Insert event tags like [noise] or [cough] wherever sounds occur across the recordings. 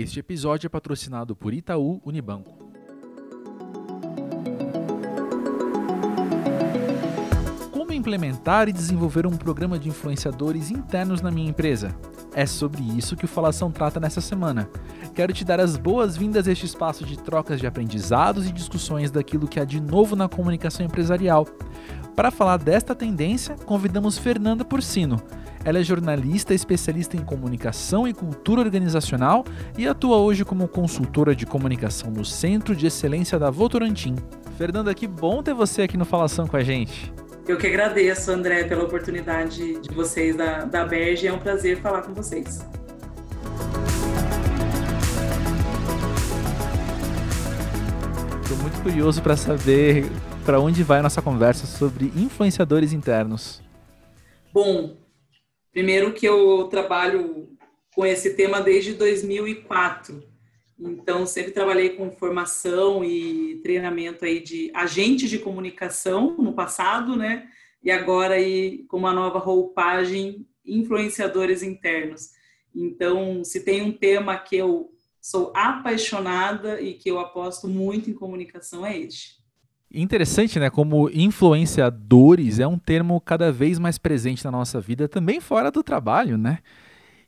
Este episódio é patrocinado por Itaú Unibanco. Como implementar e desenvolver um programa de influenciadores internos na minha empresa? É sobre isso que o Falação trata nessa semana. Quero te dar as boas-vindas a este espaço de trocas de aprendizados e discussões daquilo que há de novo na comunicação empresarial. Para falar desta tendência, convidamos Fernanda Porcino. Ela é jornalista especialista em comunicação e cultura organizacional e atua hoje como consultora de comunicação no Centro de Excelência da Votorantim. Fernanda, que bom ter você aqui no Falação com a gente. Eu que agradeço, André, pela oportunidade de vocês da, da Berge. É um prazer falar com vocês. Estou muito curioso para saber para onde vai a nossa conversa sobre influenciadores internos. Bom, primeiro que eu trabalho com esse tema desde 2004. Então, sempre trabalhei com formação e treinamento aí de agentes de comunicação no passado, né? E agora aí com uma nova roupagem, influenciadores internos. Então, se tem um tema que eu sou apaixonada e que eu aposto muito em comunicação é este. Interessante, né? Como influenciadores é um termo cada vez mais presente na nossa vida, também fora do trabalho, né?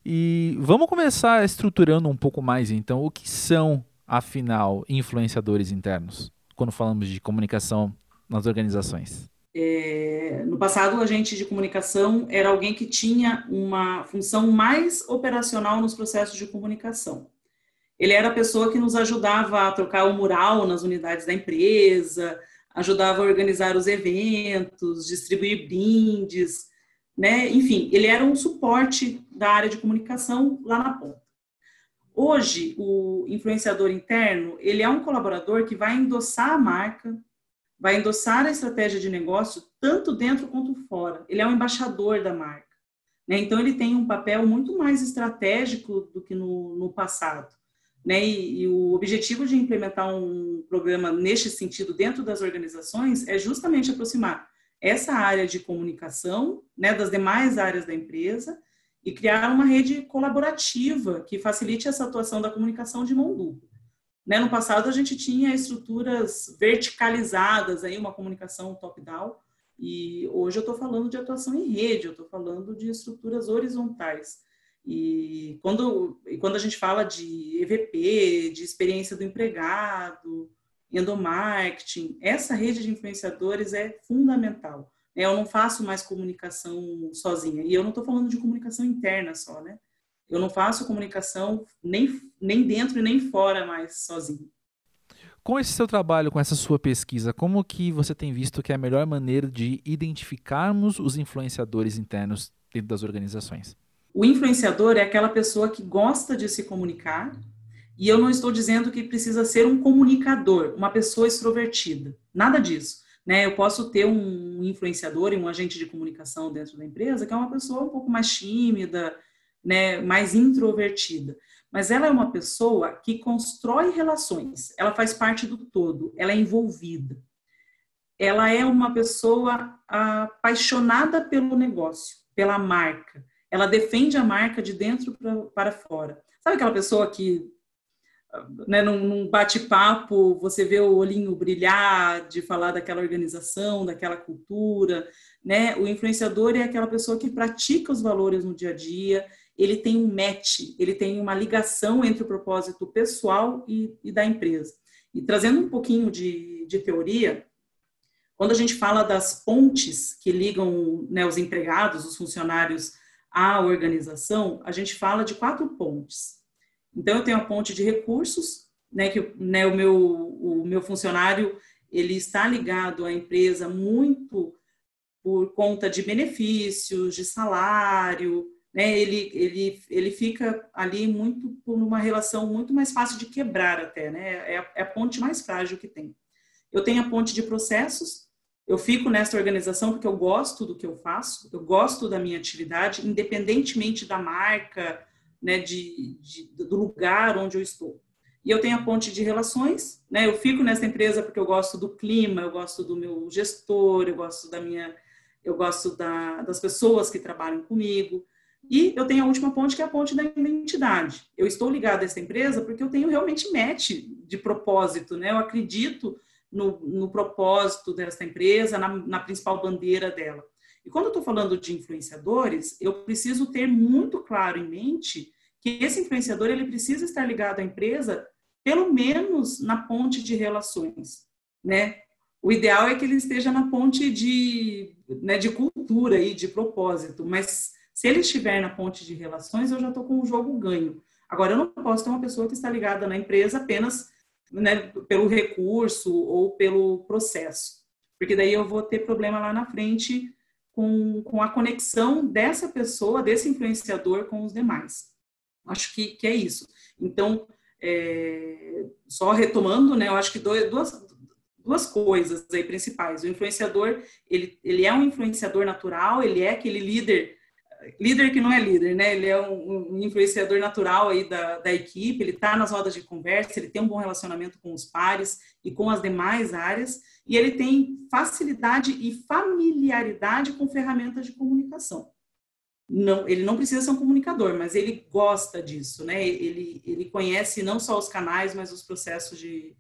E vamos começar estruturando um pouco mais, então, o que são, afinal, influenciadores internos, quando falamos de comunicação nas organizações? É, no passado, o agente de comunicação era alguém que tinha uma função mais operacional nos processos de comunicação. Ele era a pessoa que nos ajudava a trocar o mural nas unidades da empresa, ajudava a organizar os eventos, distribuir brindes, né? Enfim, ele era um suporte da área de comunicação lá na ponta. Hoje, o influenciador interno, ele é um colaborador que vai endossar a marca, vai endossar a estratégia de negócio tanto dentro quanto fora. Ele é um embaixador da marca. Né? Então, ele tem um papel muito mais estratégico do que no, no passado. Né? E, e, o objetivo de implementar um programa neste sentido dentro das organizações é justamente aproximar essa área de comunicação né, das demais áreas da empresa e criar uma rede colaborativa que facilite essa atuação da comunicação de mão dupla. Né, no passado a gente tinha estruturas verticalizadas, aí uma comunicação top-down, e hoje eu estou falando de atuação em rede, eu estou falando de estruturas horizontais. E quando, quando a gente fala de EVP, de experiência do empregado, endomarketing, essa rede de influenciadores é fundamental. Né? Eu não faço mais comunicação sozinha. E eu não estou falando de comunicação interna só, né? Eu não faço comunicação nem, nem dentro e nem fora mais sozinho. Com esse seu trabalho, com essa sua pesquisa, como que você tem visto que é a melhor maneira de identificarmos os influenciadores internos dentro das organizações? O influenciador é aquela pessoa que gosta de se comunicar, e eu não estou dizendo que precisa ser um comunicador, uma pessoa extrovertida. Nada disso. Né? Eu posso ter um influenciador e um agente de comunicação dentro da empresa que é uma pessoa um pouco mais tímida, né, mais introvertida. Mas ela é uma pessoa que constrói relações, ela faz parte do todo, ela é envolvida. Ela é uma pessoa apaixonada pelo negócio, pela marca. Ela defende a marca de dentro para fora. Sabe aquela pessoa que né, num, num bate-papo, você vê o olhinho brilhar de falar daquela organização, daquela cultura, né? O influenciador é aquela pessoa que pratica os valores no dia a dia, ele tem um match, ele tem uma ligação entre o propósito pessoal e, e da empresa. E trazendo um pouquinho de, de teoria, quando a gente fala das pontes que ligam né, os empregados, os funcionários à organização, a gente fala de quatro pontes. Então, eu tenho a ponte de recursos, né, que né, o, meu, o meu funcionário ele está ligado à empresa muito por conta de benefícios, de salário, né, ele, ele, ele fica ali muito por uma relação muito mais fácil de quebrar até, né, é é a ponte mais frágil que tem. Eu tenho a ponte de processos, eu fico nessa organização porque eu gosto do que eu faço, eu gosto da minha atividade, independentemente da marca, né, de, de, do lugar onde eu estou. E eu tenho a ponte de relações, né? Eu fico nessa empresa porque eu gosto do clima, eu gosto do meu gestor, eu gosto da minha, eu gosto da, das pessoas que trabalham comigo. E eu tenho a última ponte, que é a ponte da identidade. Eu estou ligado a essa empresa porque eu tenho realmente match de propósito, né? Eu acredito no, no propósito dessa empresa, na, na principal bandeira dela. E quando eu estou falando de influenciadores, eu preciso ter muito claro em mente que esse influenciador ele precisa estar ligado à empresa, pelo menos na ponte de relações, né? O ideal é que ele esteja na ponte de, né, de cultura e de propósito, mas se ele estiver na ponte de relações, eu já estou com o jogo ganho. Agora, eu não posso ter uma pessoa que está ligada na empresa apenas né, pelo recurso ou pelo processo, porque daí eu vou ter problema lá na frente com, com a conexão dessa pessoa, desse influenciador com os demais. Acho que, que é isso. Então, é, só retomando, né, eu acho que dois, duas, duas coisas aí principais. O influenciador, ele, ele é um influenciador natural, ele é aquele líder líder que não é líder, né? Ele é um, um influenciador natural aí da, da equipe, ele está nas rodas de conversa, ele tem um bom relacionamento com os pares e com as demais áreas, e ele tem facilidade e familiaridade com ferramentas de comunicação. Não, ele não precisa ser um comunicador, mas ele gosta disso, né? Ele, ele conhece não só os canais, mas os processos de,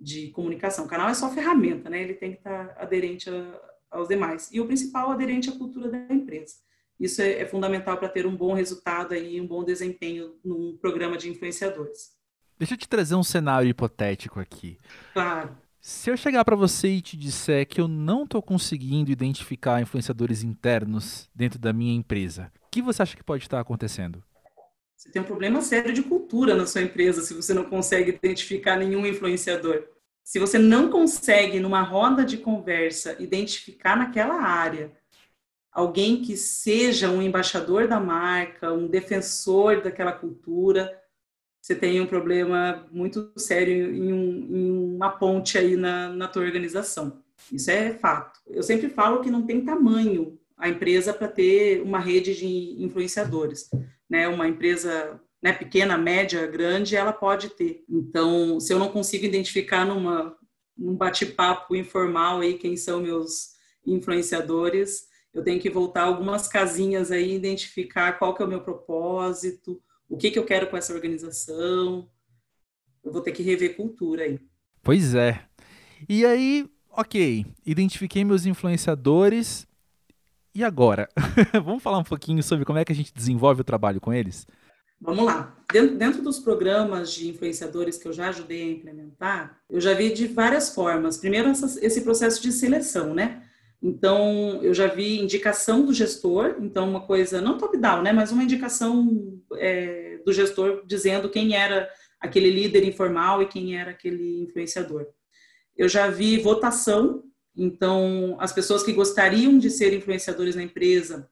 de comunicação. O canal é só ferramenta, né? Ele tem que estar aderente a, aos demais. E o principal, aderente à cultura da empresa. Isso é, é fundamental para ter um bom resultado e um bom desempenho num programa de influenciadores. Deixa eu te trazer um cenário hipotético aqui. Claro. Se eu chegar para você e te disser que eu não estou conseguindo identificar influenciadores internos dentro da minha empresa, o que você acha que pode estar acontecendo? Você tem um problema sério de cultura na sua empresa se você não consegue identificar nenhum influenciador. Se você não consegue, numa roda de conversa, identificar naquela área alguém que seja um embaixador da marca, um defensor daquela cultura, você tem um problema muito sério em, um, em uma ponte aí na, na tua organização. Isso é fato. Eu sempre falo que não tem tamanho a empresa para ter uma rede de influenciadores. Né? Uma empresa né, pequena, média, grande, ela pode ter. Então, se eu não consigo identificar numa, num bate-papo informal aí quem são meus influenciadores, eu tenho que voltar algumas casinhas aí, identificar qual que é o meu propósito, o que, que eu quero com essa organização. Eu vou ter que rever cultura aí. Pois é. E aí, ok, identifiquei meus influenciadores. E agora? [laughs] Vamos falar um pouquinho sobre como é que a gente desenvolve o trabalho com eles? Vamos lá. Dentro, dentro, dos programas de influenciadores que eu já ajudei a implementar, eu já vi de várias formas. Primeiro, essa, esse processo de seleção, né? Então, eu já vi indicação do gestor, então uma coisa, não top-down, né, mas uma indicação é, do gestor dizendo quem era aquele líder informal e quem era aquele influenciador. Eu já vi votação, então as pessoas que gostariam de ser influenciadores na empresa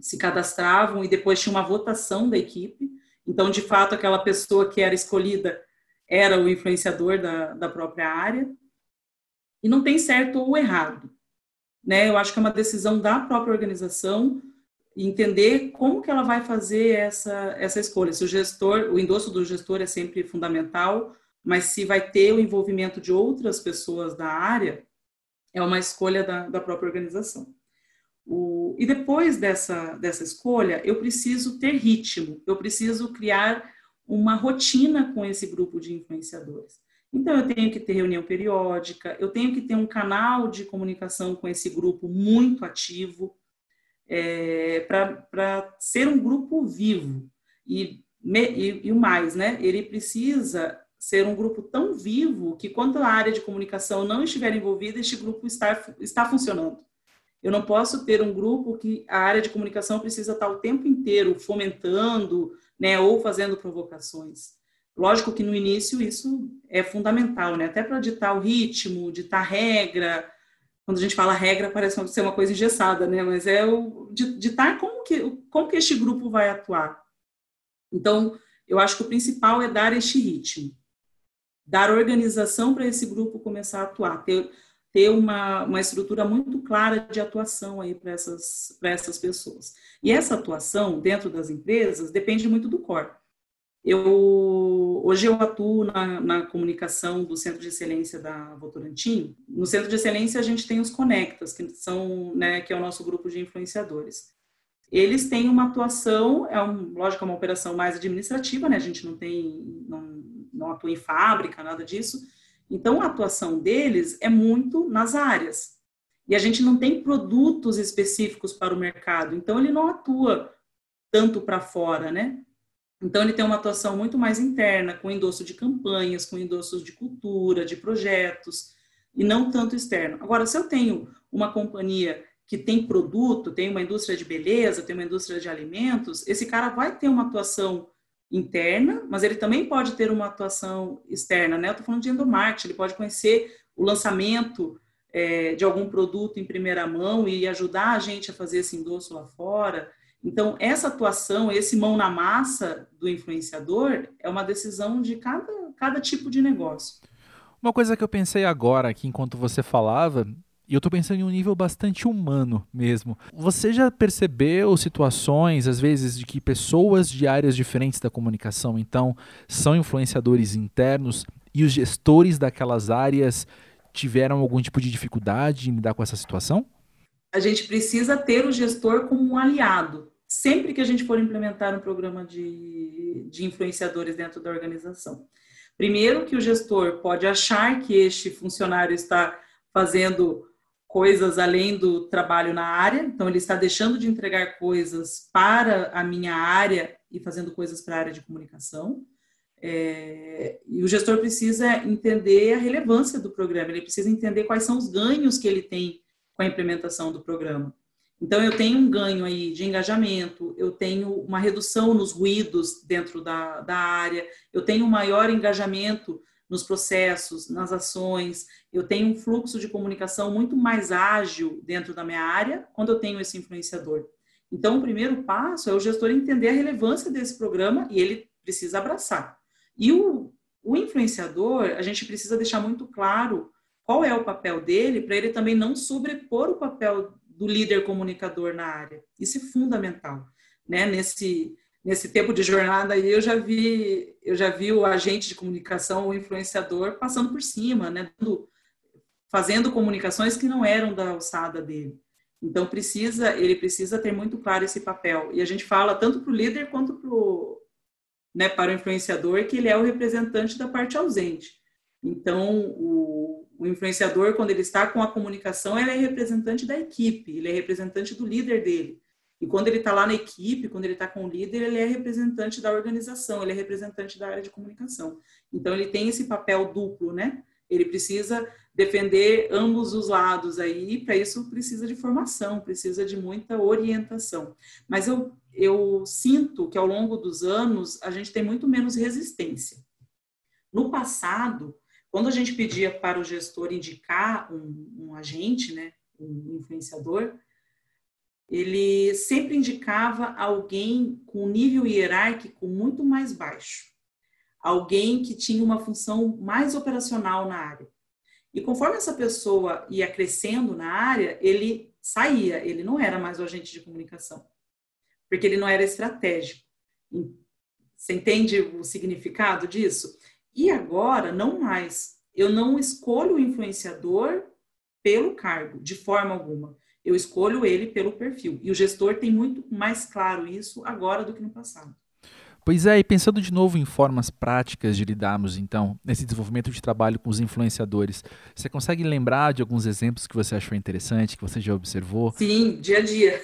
se cadastravam e depois tinha uma votação da equipe. Então, de fato, aquela pessoa que era escolhida era o influenciador da, da própria área. E não tem certo ou errado né? Eu acho que é uma decisão da própria organização entender como que ela vai fazer essa, essa escolha. Se o gestor, o endosso do gestor é sempre fundamental, mas se vai ter o envolvimento de outras pessoas da área, é uma escolha da, da própria organização. O, e depois dessa, dessa escolha, eu preciso ter ritmo, eu preciso criar uma rotina com esse grupo de influenciadores. Então, eu tenho que ter reunião periódica, eu tenho que ter um canal de comunicação com esse grupo muito ativo, é, para ser um grupo vivo. E, e, e o mais, né? Ele precisa ser um grupo tão vivo que, quando a área de comunicação não estiver envolvida, este grupo está, está funcionando. Eu não posso ter um grupo que a área de comunicação precisa estar o tempo inteiro fomentando, né, ou fazendo provocações. Lógico que no início isso é fundamental, né? Até para ditar o ritmo, ditar regra. Quando a gente fala regra, parece ser uma coisa engessada, né? Mas é o ditar como que, como que este grupo vai atuar. Então, eu acho que o principal é dar este ritmo. Dar organização para esse grupo começar a atuar. Ter, ter uma, uma estrutura muito clara de atuação aí para essas, essas pessoas. E essa atuação dentro das empresas depende muito do core. Eu, hoje eu atuo na, na, comunicação do Centro de Excelência da Votorantim. No Centro de Excelência a gente tem os Conectas, que são, né, que é o nosso grupo de influenciadores. eles têm uma atuação, é um, lógico, é uma operação mais administrativa, né? A gente não tem, não, não atua em fábrica, nada disso. Então, a atuação deles é muito nas áreas. E a gente não tem produtos específicos para o mercado, então ele não atua tanto para fora, né? Então, ele tem uma atuação muito mais interna, com endosso de campanhas, com endossos de cultura, de projetos, e não tanto externo. Agora, se eu tenho uma companhia que tem produto, tem uma indústria de beleza, tem uma indústria de alimentos, esse cara vai ter uma atuação interna, mas ele também pode ter uma atuação externa, né? Eu estou falando de endomarketing, ele pode conhecer o lançamento é, de algum produto em primeira mão e ajudar a gente a fazer esse endosso lá fora. Então, essa atuação, esse mão na massa do influenciador é uma decisão de cada, cada tipo de negócio. Uma coisa que eu pensei agora aqui enquanto você falava e eu estou pensando em um nível bastante humano mesmo. Você já percebeu situações, às vezes, de que pessoas de áreas diferentes da comunicação, então, são influenciadores internos e os gestores daquelas áreas tiveram algum tipo de dificuldade em lidar com essa situação? A gente precisa ter o gestor como um aliado. Sempre que a gente for implementar um programa de, de influenciadores dentro da organização. Primeiro, que o gestor pode achar que este funcionário está fazendo coisas além do trabalho na área, então ele está deixando de entregar coisas para a minha área e fazendo coisas para a área de comunicação. É, e o gestor precisa entender a relevância do programa, ele precisa entender quais são os ganhos que ele tem com a implementação do programa. Então, eu tenho um ganho aí de engajamento, eu tenho uma redução nos ruídos dentro da, da área, eu tenho um maior engajamento nos processos, nas ações. Eu tenho um fluxo de comunicação muito mais ágil dentro da minha área quando eu tenho esse influenciador. Então, o primeiro passo é o gestor entender a relevância desse programa e ele precisa abraçar. E o, o influenciador, a gente precisa deixar muito claro qual é o papel dele para ele também não sobrepor o papel do líder comunicador na área. Isso é fundamental, né? Nesse nesse tempo de jornada aí eu já vi eu já vi o agente de comunicação, o influenciador passando por cima, né, fazendo comunicações que não eram da alçada dele. Então precisa ele precisa ter muito claro esse papel. E a gente fala tanto para o líder quanto pro, né, para o influenciador que ele é o representante da parte ausente. Então o, o influenciador quando ele está com a comunicação ele é representante da equipe, ele é representante do líder dele. E quando ele está lá na equipe, quando ele está com o líder, ele é representante da organização, ele é representante da área de comunicação. Então, ele tem esse papel duplo, né? Ele precisa defender ambos os lados aí, para isso precisa de formação, precisa de muita orientação. Mas eu, eu sinto que ao longo dos anos a gente tem muito menos resistência. No passado, quando a gente pedia para o gestor indicar um, um agente, né, um influenciador, ele sempre indicava alguém com nível hierárquico muito mais baixo, alguém que tinha uma função mais operacional na área. E conforme essa pessoa ia crescendo na área, ele saía, ele não era mais o agente de comunicação, porque ele não era estratégico. Você entende o significado disso? E agora, não mais. Eu não escolho o influenciador pelo cargo, de forma alguma eu escolho ele pelo perfil. E o gestor tem muito mais claro isso agora do que no passado. Pois é, e pensando de novo em formas práticas de lidarmos, então, nesse desenvolvimento de trabalho com os influenciadores, você consegue lembrar de alguns exemplos que você achou interessante, que você já observou? Sim, dia a dia.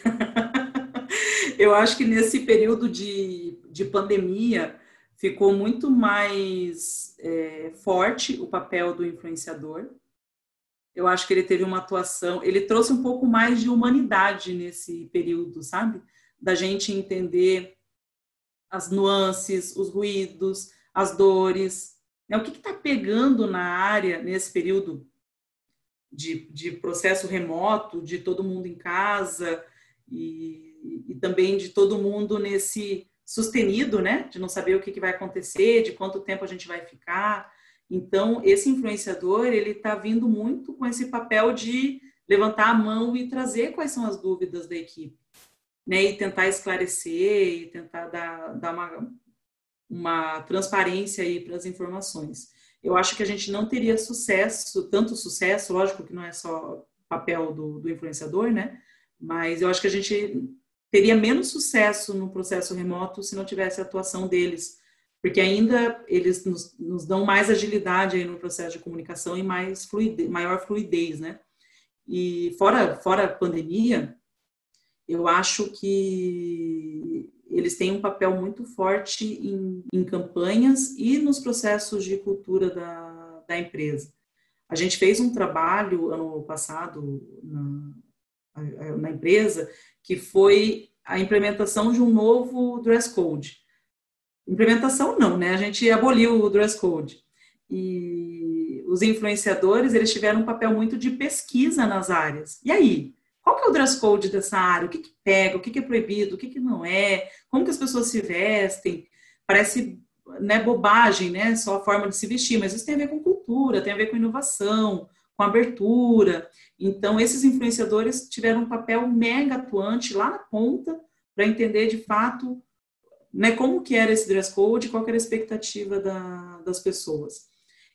[laughs] eu acho que nesse período de, de pandemia ficou muito mais é, forte o papel do influenciador eu acho que ele teve uma atuação, ele trouxe um pouco mais de humanidade nesse período, sabe? Da gente entender as nuances, os ruídos, as dores, né? o que está pegando na área nesse período de, de, processo remoto, de todo mundo em casa e, e, também de todo mundo nesse sustenido, né? De não saber o que, que vai acontecer, de quanto tempo a gente vai ficar. Então, esse influenciador, ele está vindo muito com esse papel de levantar a mão e trazer quais são as dúvidas da equipe, né? E tentar esclarecer e tentar dar, dar uma, uma transparência aí para as informações. Eu acho que a gente não teria sucesso, tanto sucesso, lógico que não é só papel do, do influenciador, né? Mas eu acho que a gente teria menos sucesso no processo remoto se não tivesse a atuação deles, porque ainda eles nos, nos dão mais agilidade aí no processo de comunicação e mais fluidez, maior fluidez, né? E fora, fora a pandemia, eu acho que eles têm um papel muito forte em, em campanhas e nos processos de cultura da, da empresa. A gente fez um trabalho ano passado na empresa que foi a implementação de um novo dress code. Implementação não, né? A gente aboliu o dress code. E os influenciadores, eles tiveram um papel muito de pesquisa nas áreas. E aí? Qual que é o dress code dessa área? O que, que pega? O que, que é proibido? O que, que não é? Como que as pessoas se vestem? Parece né, bobagem, né? Só a forma de se vestir, mas isso tem a ver com cultura, tem a ver com inovação, com abertura. Então, esses influenciadores tiveram um papel mega atuante lá na ponta para entender de fato né, como que era esse dress code, qual era a expectativa da, das pessoas.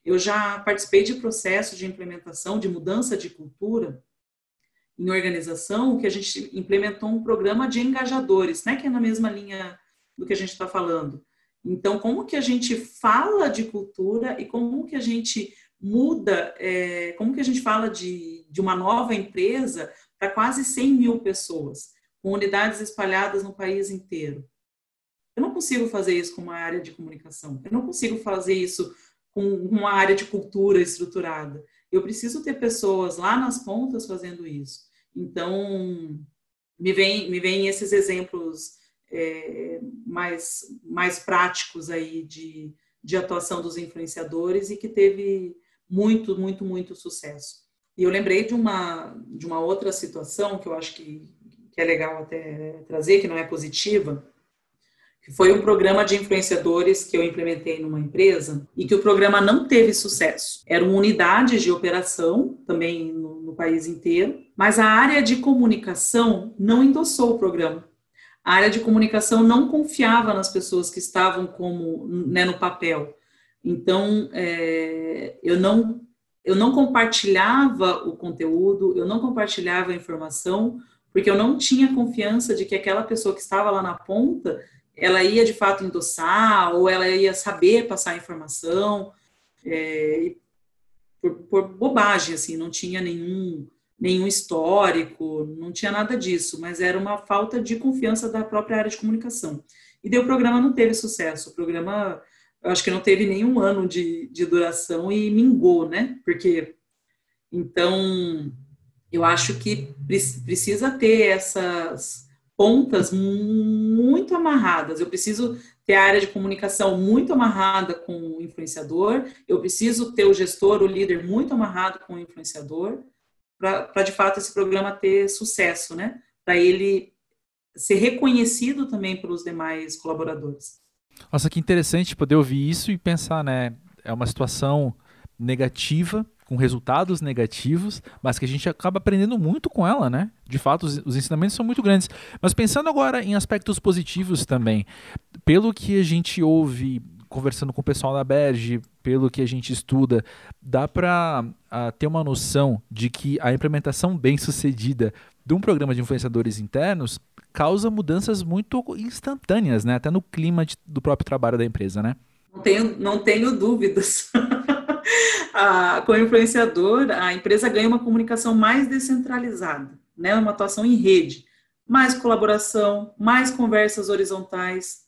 Eu já participei de processo de implementação, de mudança de cultura em organização, que a gente implementou um programa de engajadores, né, que é na mesma linha do que a gente está falando. Então, como que a gente fala de cultura e como que a gente muda, é, como que a gente fala de, de uma nova empresa para quase 100 mil pessoas, com unidades espalhadas no país inteiro. Eu não consigo fazer isso com uma área de comunicação, eu não consigo fazer isso com uma área de cultura estruturada. Eu preciso ter pessoas lá nas pontas fazendo isso. Então, me vem, me vem esses exemplos é, mais, mais práticos aí de, de atuação dos influenciadores e que teve muito, muito, muito sucesso. E eu lembrei de uma, de uma outra situação que eu acho que, que é legal até trazer, que não é positiva, que foi um programa de influenciadores que eu implementei numa empresa e que o programa não teve sucesso. Eram unidades de operação, também no, no país inteiro, mas a área de comunicação não endossou o programa. A área de comunicação não confiava nas pessoas que estavam como né, no papel. Então, é, eu, não, eu não compartilhava o conteúdo, eu não compartilhava a informação, porque eu não tinha confiança de que aquela pessoa que estava lá na ponta, ela ia de fato endossar, ou ela ia saber passar a informação, é, por, por bobagem, assim, não tinha nenhum nenhum histórico, não tinha nada disso, mas era uma falta de confiança da própria área de comunicação. E daí o programa não teve sucesso. O programa eu acho que não teve nenhum ano de, de duração e mingou, né? Porque então eu acho que precisa ter essas pontas muito amarradas. Eu preciso ter a área de comunicação muito amarrada com o influenciador, eu preciso ter o gestor, o líder muito amarrado com o influenciador, para de fato esse programa ter sucesso, né? Para ele ser reconhecido também pelos demais colaboradores. Nossa, que interessante poder ouvir isso e pensar, né? É uma situação negativa, com resultados negativos, mas que a gente acaba aprendendo muito com ela, né? De fato, os, os ensinamentos são muito grandes. Mas pensando agora em aspectos positivos também, pelo que a gente ouve conversando com o pessoal da Berge, pelo que a gente estuda, dá para uh, ter uma noção de que a implementação bem sucedida de um programa de influenciadores internos causa mudanças muito instantâneas, né? Até no clima de, do próprio trabalho da empresa, né? Não tenho, não tenho dúvidas. a, [laughs] com o influenciador, a empresa ganha uma comunicação mais descentralizada, né? Uma atuação em rede, mais colaboração, mais conversas horizontais,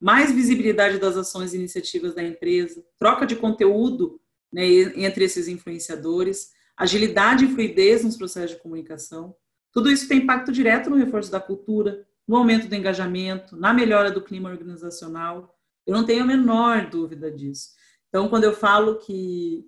mais visibilidade das ações e iniciativas da empresa, troca de conteúdo né, entre esses influenciadores, agilidade e fluidez nos processos de comunicação, tudo isso tem impacto direto no reforço da cultura, no aumento do engajamento, na melhora do clima organizacional. Eu não tenho a menor dúvida disso. Então, quando eu falo que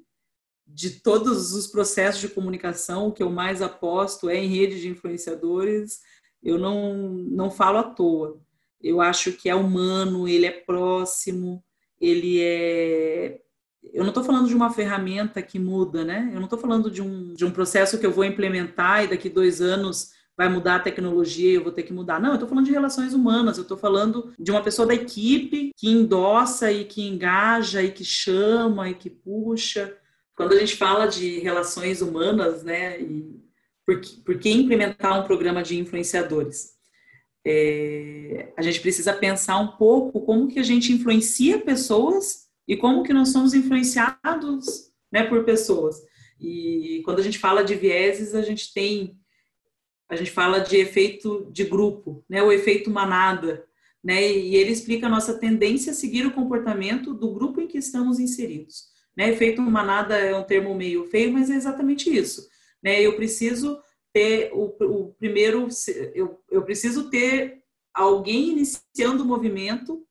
de todos os processos de comunicação, o que eu mais aposto é em rede de influenciadores, eu não, não falo à toa. Eu acho que é humano, ele é próximo, ele é eu não estou falando de uma ferramenta que muda, né? Eu não estou falando de um, de um processo que eu vou implementar e daqui dois anos vai mudar a tecnologia e eu vou ter que mudar. Não, eu estou falando de relações humanas, eu estou falando de uma pessoa da equipe que endossa e que engaja e que chama e que puxa. Quando a gente fala de relações humanas, né, e por que, por que implementar um programa de influenciadores? é, a gente precisa pensar um pouco como que a gente influencia pessoas e como que nós somos influenciados né, por pessoas. E quando a gente fala de vieses, a gente tem, a gente fala de efeito de grupo, né, o efeito manada, né, e ele explica a nossa tendência a seguir o comportamento do grupo em que estamos inseridos. Né, efeito manada é um termo meio feio, mas é exatamente isso. Né, eu preciso ter o, o primeiro, eu, eu preciso ter alguém iniciando o movimento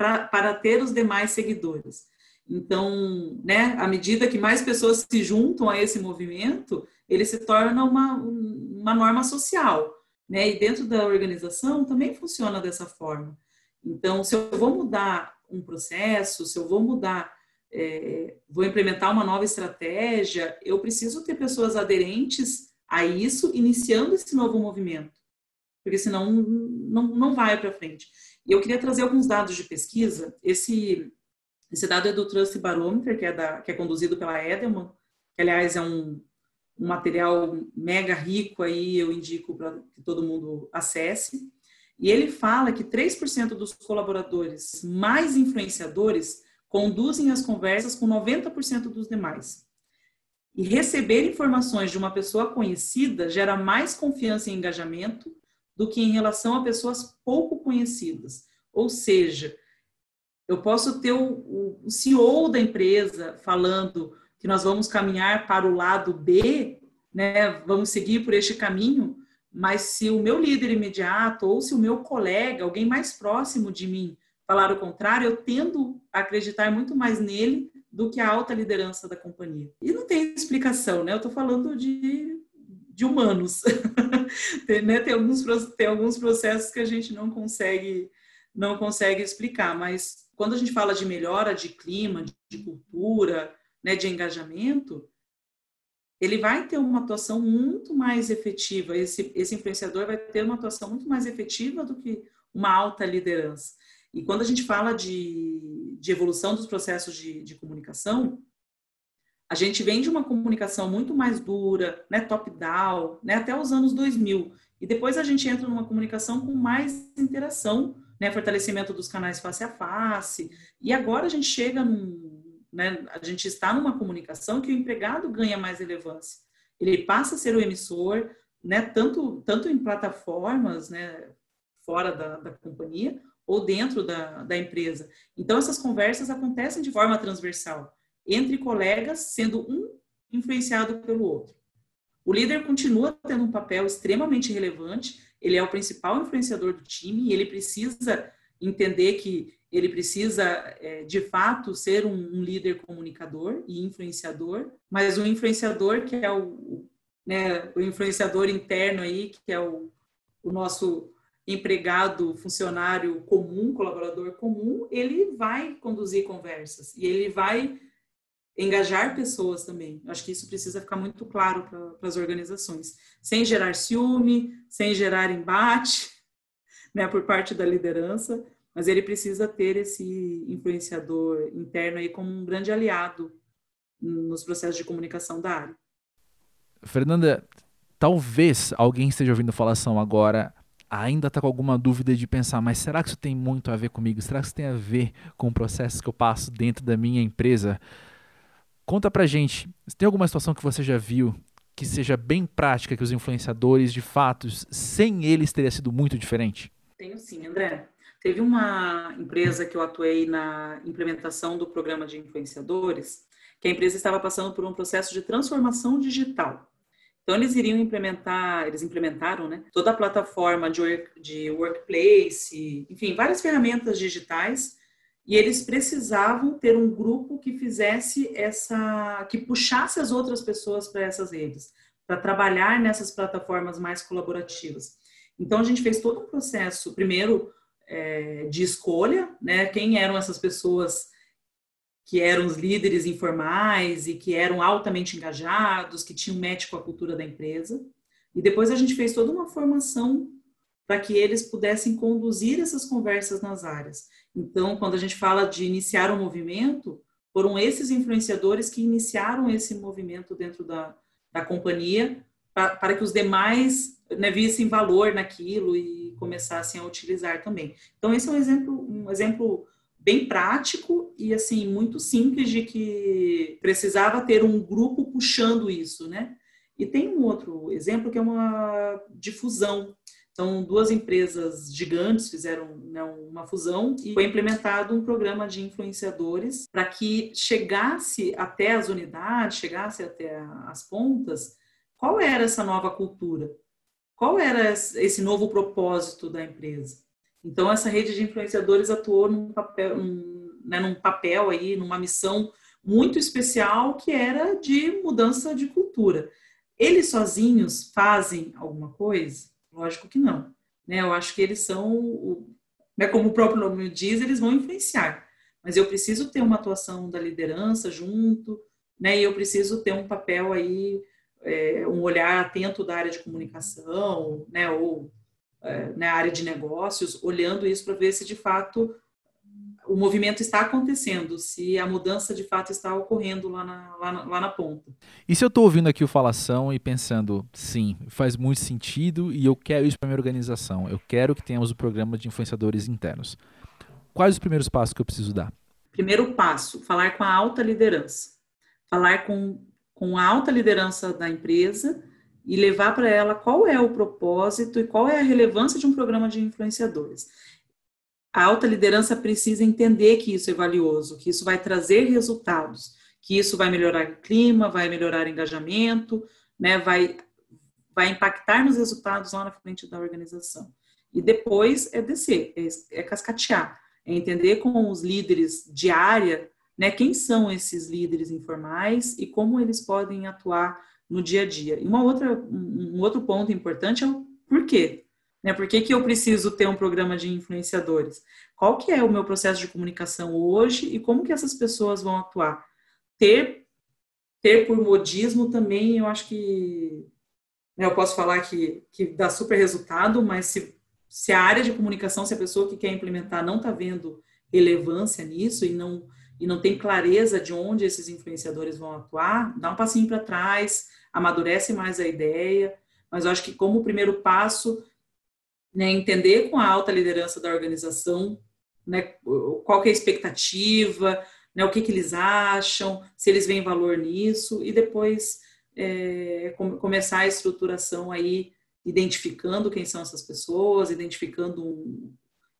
pra, para ter os demais seguidores. Então, né, à medida que mais pessoas se juntam a esse movimento, ele se torna uma, uma norma social. Né? E dentro da organização também funciona dessa forma. Então, se eu vou mudar um processo, se eu vou mudar, é, vou implementar uma nova estratégia, eu preciso ter pessoas aderentes a isso, iniciando esse novo movimento, porque senão não, não vai para frente. E eu queria trazer alguns dados de pesquisa. Esse, esse dado é do Trust Barometer, que é, da, que é conduzido pela Edelman, que, aliás, é um, um material mega rico aí, eu indico para que todo mundo acesse. E ele fala que 3% dos colaboradores mais influenciadores conduzem as conversas com 90% dos demais. E receber informações de uma pessoa conhecida gera mais confiança e engajamento do que em relação a pessoas pouco conhecidas. Ou seja, eu posso ter o, o CEO da empresa falando que nós vamos caminhar para o lado B, né, vamos seguir por este caminho, mas se o meu líder imediato ou se o meu colega, alguém mais próximo de mim, falar o contrário, eu tendo a acreditar muito mais nele do que a alta liderança da companhia. E não tem explicação, né? Eu estou falando de, de humanos. [laughs] tem, né? tem, alguns, tem alguns processos que a gente não consegue, não consegue explicar, mas quando a gente fala de melhora de clima, de, cultura, né, de engajamento, ele vai ter uma atuação muito mais efetiva. Esse, esse influenciador vai ter uma atuação muito mais efetiva do que uma alta liderança. E quando a gente fala de, de evolução dos processos de, de comunicação, a gente vem de uma comunicação muito mais dura, né, top-down, né, até os anos 2000. E depois a gente entra numa comunicação com mais interação, né, fortalecimento dos canais face a face. E agora a gente chega num, né, a gente está numa comunicação que o empregado ganha mais relevância. Ele passa a ser o emissor, né, tanto, tanto em plataformas, né, fora da, da companhia, ou dentro da, da empresa. Então, essas conversas acontecem de forma transversal, entre colegas, sendo um influenciado pelo outro. O líder continua tendo um papel extremamente relevante, ele é o principal influenciador do time e ele precisa entender que ele precisa, é, de fato, ser um, líder comunicador e influenciador, mas um influenciador que é o, né, o influenciador interno aí, que é o, o nosso empregado, funcionário comum, colaborador comum, ele vai conduzir conversas e ele vai engajar pessoas também. Acho que isso precisa ficar muito claro para as organizações, sem gerar ciúme, sem gerar embate, [laughs] né, por parte da liderança, mas ele precisa ter esse influenciador interno aí como um grande aliado nos processos de comunicação da área. Fernanda, talvez alguém esteja ouvindo falação agora ainda está com alguma dúvida de pensar, mas será que isso tem muito a ver comigo? Será que isso tem a ver com o processo que eu passo dentro da minha empresa? Conta pra gente, tem alguma situação que você já viu que seja bem prática, que os influenciadores, de fato, sem eles teria sido muito diferente? Tenho sim, André. Teve uma empresa que eu atuei na implementação do programa de influenciadores, que a empresa estava passando por um processo de transformação digital. Então, eles iriam implementar, eles implementaram né, toda a plataforma de, work, de workplace, enfim, várias ferramentas digitais, e eles precisavam ter um grupo que fizesse essa, que puxasse as outras pessoas para essas redes, para trabalhar nessas plataformas mais colaborativas. Então, a gente fez todo um processo, primeiro, é, de escolha, né, quem eram essas pessoas que eram os líderes informais e que eram altamente engajados, que tinham match com a cultura da empresa. E depois a gente fez toda uma formação para que eles pudessem conduzir essas conversas nas áreas. Então, quando a gente fala de iniciar um movimento, foram esses influenciadores que iniciaram esse movimento dentro da, da companhia para, para que os demais né, vissem valor naquilo e começassem a utilizar também. Então, esse é um exemplo, um exemplo bem prático e assim muito simples de que precisava ter um grupo puxando isso, né? E tem um outro exemplo que é uma difusão. Então, duas empresas gigantes fizeram né, uma fusão e foi implementado um programa de influenciadores para que chegasse até as unidades, chegasse até as pontas, qual era essa nova cultura? Qual era esse novo propósito da empresa? Então, essa rede de influenciadores atuou num papel, né, num papel aí, numa missão muito especial que era de mudança de cultura. Eles sozinhos fazem alguma coisa? Lógico que não. Né? Eu acho que eles são, né, como o próprio nome diz, eles vão influenciar. Mas eu preciso ter uma atuação da liderança junto, né? E eu preciso ter um papel aí, é, um olhar atento da área de comunicação, né? Ou é, na né, área de negócios, olhando isso para ver se de fato o movimento está acontecendo, se a mudança de fato está ocorrendo lá na, lá na, lá na ponta. E se eu estou ouvindo aqui o Falação e pensando, sim, faz muito sentido e eu quero isso para minha organização, eu quero que tenhamos o um programa de influenciadores internos. Quais os primeiros passos que eu preciso dar? Primeiro passo, falar com a alta liderança. Falar com, com a alta liderança da empresa e levar para ela qual é o propósito e qual é a relevância de um programa de influenciadores. A alta liderança precisa entender que isso é valioso, que isso vai trazer resultados, que isso vai melhorar o clima, vai melhorar o engajamento, né, vai, vai impactar nos resultados lá na frente da organização. E depois é descer, é, é cascatear, é entender com os líderes de área, né, quem são esses líderes informais e como eles podem atuar no dia a dia. E uma outra, um outro ponto importante é o porquê. Né? Por que, que eu preciso ter um programa de influenciadores? Qual que é o meu processo de comunicação hoje e como que essas pessoas vão atuar? Ter, ter por modismo também, eu acho que né, eu posso falar que, que dá super resultado, mas se, se a área de comunicação, se a pessoa que quer implementar não está vendo relevância nisso e não, e não tem clareza de onde esses influenciadores vão atuar, dá um passinho para trás, amadurece mais a ideia, mas eu acho que como primeiro passo, né, entender com a alta liderança da organização, né, qual é a expectativa, né, o que, que eles acham, se eles veem valor nisso, e depois é, começar a estruturação aí, identificando quem são essas pessoas, identificando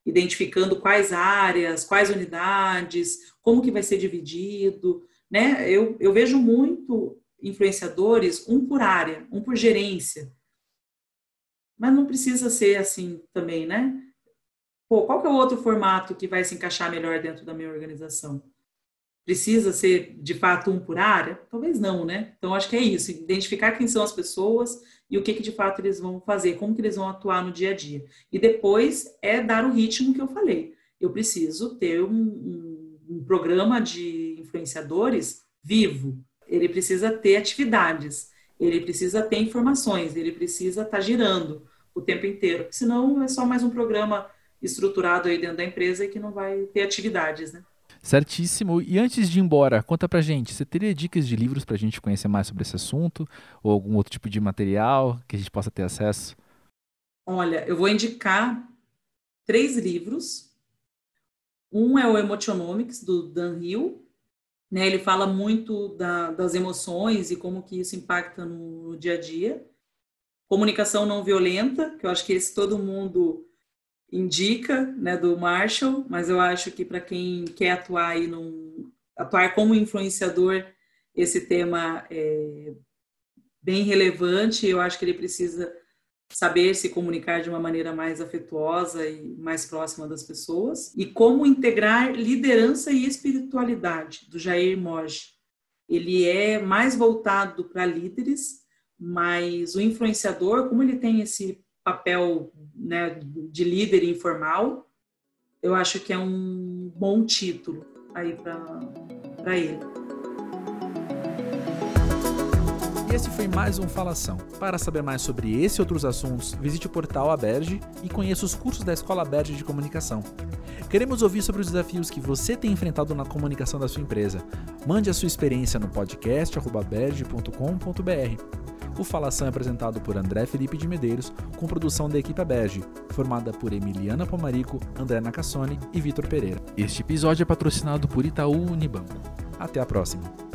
identificando quais áreas, quais unidades, como que vai ser dividido, né? Eu, eu vejo muito influenciadores, um por área, um por gerência. Mas não precisa ser assim também, né? Pô, qual que é o outro formato que vai se encaixar melhor dentro da minha organização? Precisa ser, de fato, um por área? Talvez não, né? Então, acho que é isso, identificar quem são as pessoas e o que, que de fato eles vão fazer, como que eles vão atuar no dia a dia. E depois é dar o ritmo que eu falei. Eu preciso ter um, um, um programa de influenciadores vivo, ele precisa ter atividades, ele precisa ter informações, ele precisa estar tá girando o tempo inteiro, senão é só mais um programa estruturado aí dentro da empresa e que não vai ter atividades, né? Certíssimo. E antes de ir embora, conta pra gente, você teria dicas de livros pra gente conhecer mais sobre esse assunto? Ou algum outro tipo de material que a gente possa ter acesso? Olha, eu vou indicar três livros. Um é o Emotionomics, do Dan Hill, né? Ele fala muito da, das emoções e como que isso impacta no, no, dia a dia. Comunicação não violenta, que eu acho que esse todo mundo indica, né, do Marshall, mas eu acho que para quem quer atuar aí num, atuar como influenciador, esse tema é bem relevante. Eu acho que ele precisa saber se comunicar de uma maneira mais afetuosa e mais próxima das pessoas, e como integrar liderança e espiritualidade, do Jair Moji. Ele é mais voltado para líderes, mas o influenciador, como ele tem esse papel né, de líder informal, eu acho que é um bom título aí para ele. E esse foi mais um Falação. Para saber mais sobre esse e outros assuntos, visite o portal Aberge e conheça os cursos da Escola Aberge de Comunicação. Queremos ouvir sobre os desafios que você tem enfrentado na comunicação da sua empresa. Mande a sua experiência no podcast aberge.com.br. O Falação é apresentado por André Felipe de Medeiros, com produção da equipe Bege, formada por Emiliana Pomarico, André Nacassone e Vitor Pereira. Este episódio é patrocinado por Itaú Unibanco. Até a próxima.